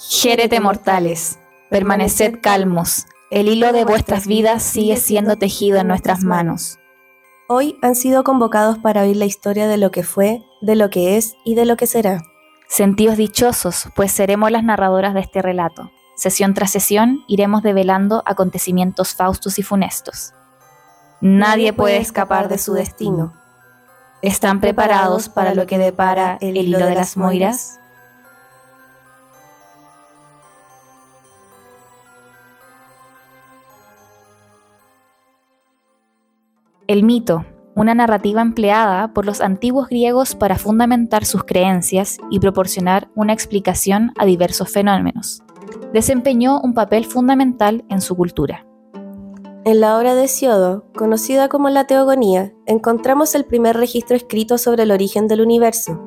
Gérete mortales, permaneced calmos, el hilo de vuestras vidas sigue siendo tejido en nuestras manos. Hoy han sido convocados para oír la historia de lo que fue, de lo que es y de lo que será. Sentíos dichosos, pues seremos las narradoras de este relato. Sesión tras sesión iremos develando acontecimientos faustos y funestos. Nadie puede escapar de su destino. ¿Están preparados para lo que depara el hilo de las Moiras? El mito, una narrativa empleada por los antiguos griegos para fundamentar sus creencias y proporcionar una explicación a diversos fenómenos, desempeñó un papel fundamental en su cultura. En la obra de Hesiodo, conocida como la Teogonía, encontramos el primer registro escrito sobre el origen del universo.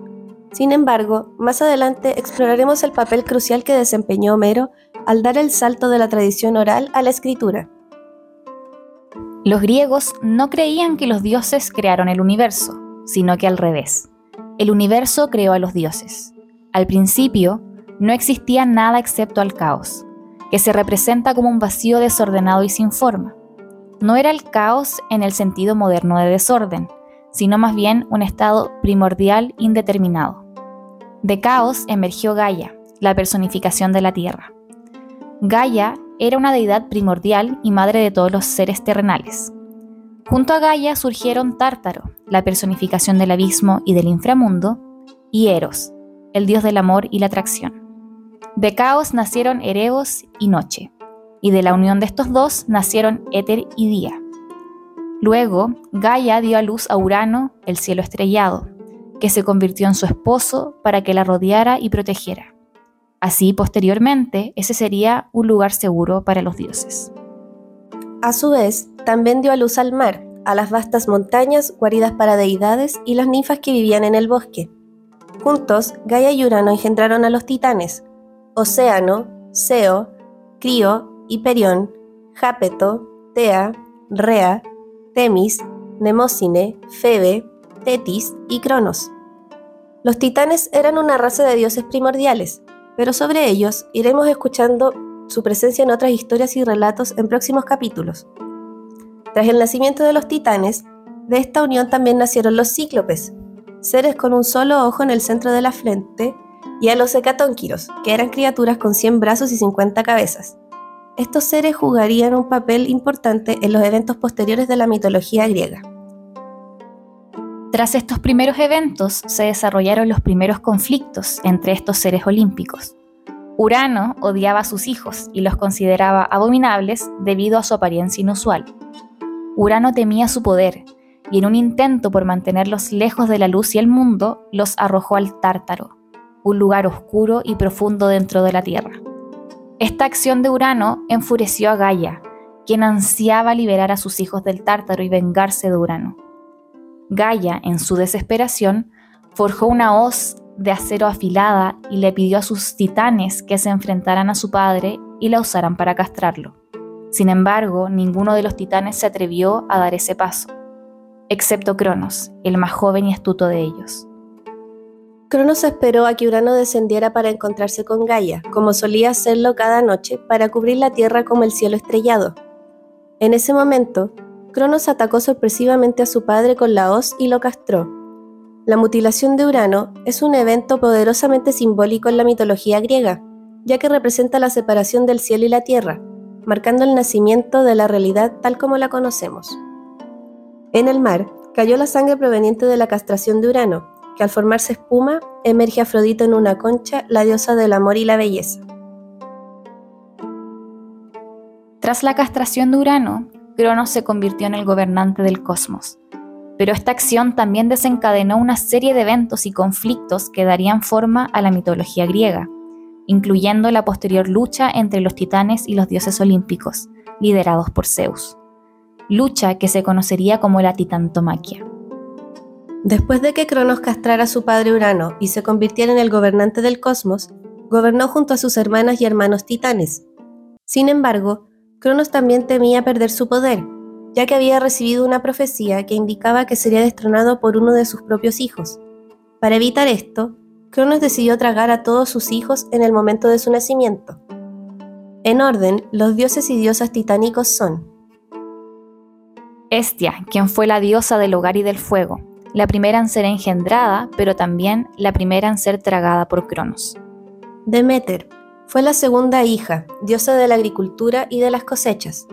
Sin embargo, más adelante exploraremos el papel crucial que desempeñó Homero al dar el salto de la tradición oral a la escritura. Los griegos no creían que los dioses crearon el universo, sino que al revés. El universo creó a los dioses. Al principio, no existía nada excepto al caos, que se representa como un vacío desordenado y sin forma. No era el caos en el sentido moderno de desorden, sino más bien un estado primordial indeterminado. De caos emergió Gaia, la personificación de la Tierra. Gaia era una deidad primordial y madre de todos los seres terrenales. Junto a Gaia surgieron Tártaro, la personificación del abismo y del inframundo, y Eros, el dios del amor y la atracción. De Caos nacieron Erebos y Noche, y de la unión de estos dos nacieron Éter y Día. Luego, Gaia dio a luz a Urano, el cielo estrellado, que se convirtió en su esposo para que la rodeara y protegiera. Así, posteriormente, ese sería un lugar seguro para los dioses. A su vez, también dio a luz al mar, a las vastas montañas, guaridas para deidades y las ninfas que vivían en el bosque. Juntos, Gaia y Urano engendraron a los titanes, Océano, Seo, Crío, Hiperión, Jápeto, Tea, Rea, Temis, Nemocine, Febe, Tetis y Cronos. Los titanes eran una raza de dioses primordiales, pero sobre ellos iremos escuchando su presencia en otras historias y relatos en próximos capítulos. Tras el nacimiento de los titanes, de esta unión también nacieron los cíclopes, seres con un solo ojo en el centro de la frente, y a los hecatónquiros, que eran criaturas con 100 brazos y 50 cabezas. Estos seres jugarían un papel importante en los eventos posteriores de la mitología griega. Tras estos primeros eventos se desarrollaron los primeros conflictos entre estos seres olímpicos. Urano odiaba a sus hijos y los consideraba abominables debido a su apariencia inusual. Urano temía su poder y en un intento por mantenerlos lejos de la luz y el mundo, los arrojó al Tártaro, un lugar oscuro y profundo dentro de la Tierra. Esta acción de Urano enfureció a Gaia, quien ansiaba liberar a sus hijos del Tártaro y vengarse de Urano. Gaia, en su desesperación, forjó una hoz de acero afilada y le pidió a sus titanes que se enfrentaran a su padre y la usaran para castrarlo. Sin embargo, ninguno de los titanes se atrevió a dar ese paso, excepto Cronos, el más joven y astuto de ellos. Cronos esperó a que Urano descendiera para encontrarse con Gaia, como solía hacerlo cada noche para cubrir la tierra como el cielo estrellado. En ese momento, Cronos atacó sorpresivamente a su padre con la hoz y lo castró. La mutilación de Urano es un evento poderosamente simbólico en la mitología griega, ya que representa la separación del cielo y la tierra, marcando el nacimiento de la realidad tal como la conocemos. En el mar cayó la sangre proveniente de la castración de Urano, que al formarse espuma emerge Afrodita en una concha, la diosa del amor y la belleza. Tras la castración de Urano, Cronos se convirtió en el gobernante del cosmos. Pero esta acción también desencadenó una serie de eventos y conflictos que darían forma a la mitología griega, incluyendo la posterior lucha entre los titanes y los dioses olímpicos, liderados por Zeus. Lucha que se conocería como la titantomaquia. Después de que Cronos castrara a su padre Urano y se convirtiera en el gobernante del cosmos, gobernó junto a sus hermanas y hermanos titanes. Sin embargo, Cronos también temía perder su poder, ya que había recibido una profecía que indicaba que sería destronado por uno de sus propios hijos. Para evitar esto, Cronos decidió tragar a todos sus hijos en el momento de su nacimiento. En orden, los dioses y diosas titánicos son Estia, quien fue la diosa del hogar y del fuego, la primera en ser engendrada, pero también la primera en ser tragada por Cronos. Demeter, fue la segunda hija, diosa de la agricultura y de las cosechas.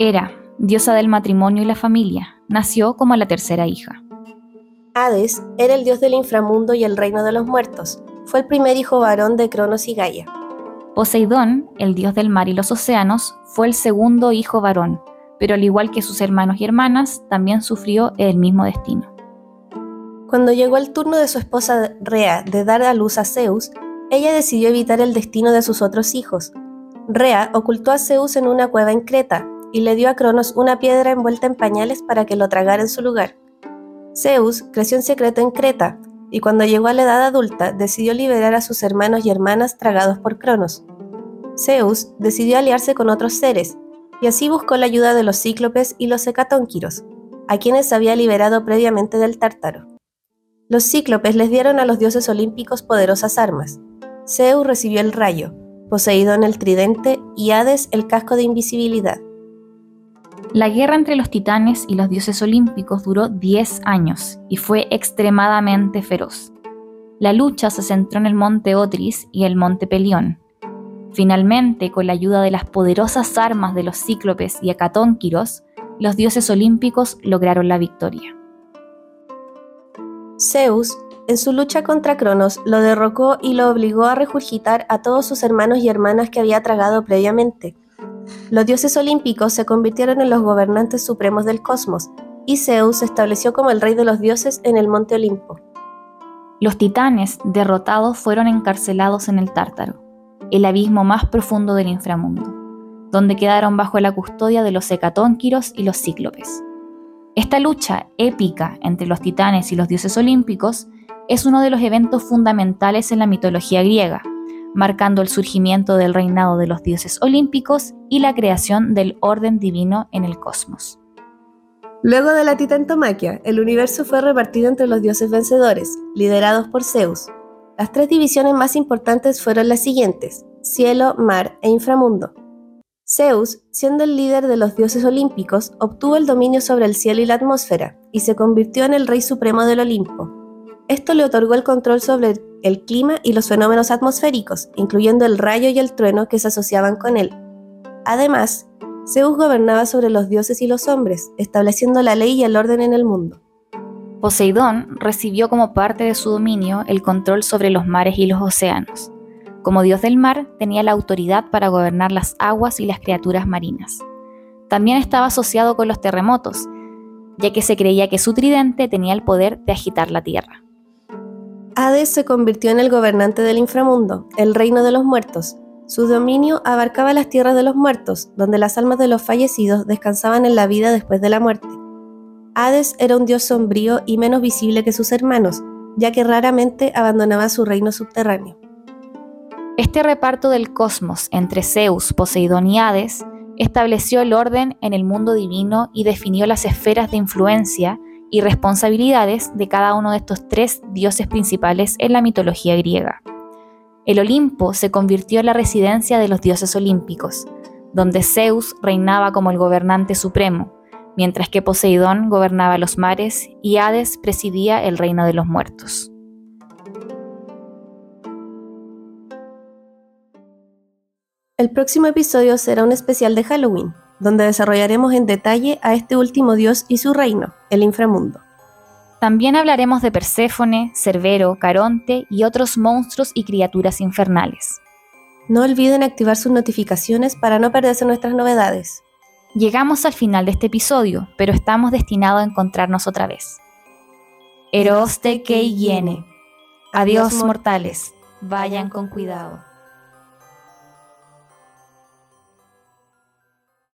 Hera, diosa del matrimonio y la familia, nació como la tercera hija. Hades era el dios del inframundo y el reino de los muertos. Fue el primer hijo varón de Cronos y Gaia. Poseidón, el dios del mar y los océanos, fue el segundo hijo varón, pero al igual que sus hermanos y hermanas, también sufrió el mismo destino. Cuando llegó el turno de su esposa Rea de dar a luz a Zeus, ella decidió evitar el destino de sus otros hijos. Rea ocultó a Zeus en una cueva en Creta y le dio a Cronos una piedra envuelta en pañales para que lo tragara en su lugar. Zeus creció en secreto en Creta, y cuando llegó a la edad adulta decidió liberar a sus hermanos y hermanas tragados por Cronos. Zeus decidió aliarse con otros seres, y así buscó la ayuda de los cíclopes y los hecatónquiros, a quienes había liberado previamente del Tártaro. Los cíclopes les dieron a los dioses olímpicos poderosas armas. Zeus recibió el rayo, Poseidón el tridente y Hades el casco de invisibilidad. La guerra entre los titanes y los dioses olímpicos duró 10 años y fue extremadamente feroz. La lucha se centró en el monte Otris y el monte Pelión. Finalmente, con la ayuda de las poderosas armas de los cíclopes y hecatónquiros, los dioses olímpicos lograron la victoria. Zeus, en su lucha contra Cronos, lo derrocó y lo obligó a regurgitar a todos sus hermanos y hermanas que había tragado previamente, los dioses olímpicos se convirtieron en los gobernantes supremos del cosmos, y Zeus se estableció como el rey de los dioses en el monte Olimpo. Los titanes, derrotados, fueron encarcelados en el Tártaro, el abismo más profundo del inframundo, donde quedaron bajo la custodia de los hecatónquiros y los cíclopes. Esta lucha épica entre los titanes y los dioses olímpicos es uno de los eventos fundamentales en la mitología griega, marcando el surgimiento del reinado de los dioses olímpicos y la creación del orden divino en el cosmos. Luego de la titantomaquia, el universo fue repartido entre los dioses vencedores, liderados por Zeus. Las tres divisiones más importantes fueron las siguientes, cielo, mar e inframundo. Zeus, siendo el líder de los dioses olímpicos, obtuvo el dominio sobre el cielo y la atmósfera, y se convirtió en el rey supremo del Olimpo. Esto le otorgó el control sobre el clima y los fenómenos atmosféricos, incluyendo el rayo y el trueno que se asociaban con él. Además, Zeus gobernaba sobre los dioses y los hombres, estableciendo la ley y el orden en el mundo. Poseidón recibió como parte de su dominio el control sobre los mares y los océanos. Como dios del mar, tenía la autoridad para gobernar las aguas y las criaturas marinas. También estaba asociado con los terremotos, ya que se creía que su tridente tenía el poder de agitar la tierra. Hades se convirtió en el gobernante del inframundo, el reino de los muertos. Su dominio abarcaba las tierras de los muertos, donde las almas de los fallecidos descansaban en la vida después de la muerte. Hades era un dios sombrío y menos visible que sus hermanos, ya que raramente abandonaba su reino subterráneo. Este reparto del cosmos entre Zeus, Poseidón y Hades estableció el orden en el mundo divino y definió las esferas de influencia y responsabilidades de cada uno de estos tres dioses principales en la mitología griega. El Olimpo se convirtió en la residencia de los dioses olímpicos, donde Zeus reinaba como el gobernante supremo, mientras que Poseidón gobernaba los mares y Hades presidía el reino de los muertos. El próximo episodio será un especial de Halloween, donde desarrollaremos en detalle a este último dios y su reino, el inframundo. También hablaremos de Perséfone, Cerbero, Caronte y otros monstruos y criaturas infernales. No olviden activar sus notificaciones para no perderse nuestras novedades. Llegamos al final de este episodio, pero estamos destinados a encontrarnos otra vez. Eroste que Adiós mortales, vayan con cuidado.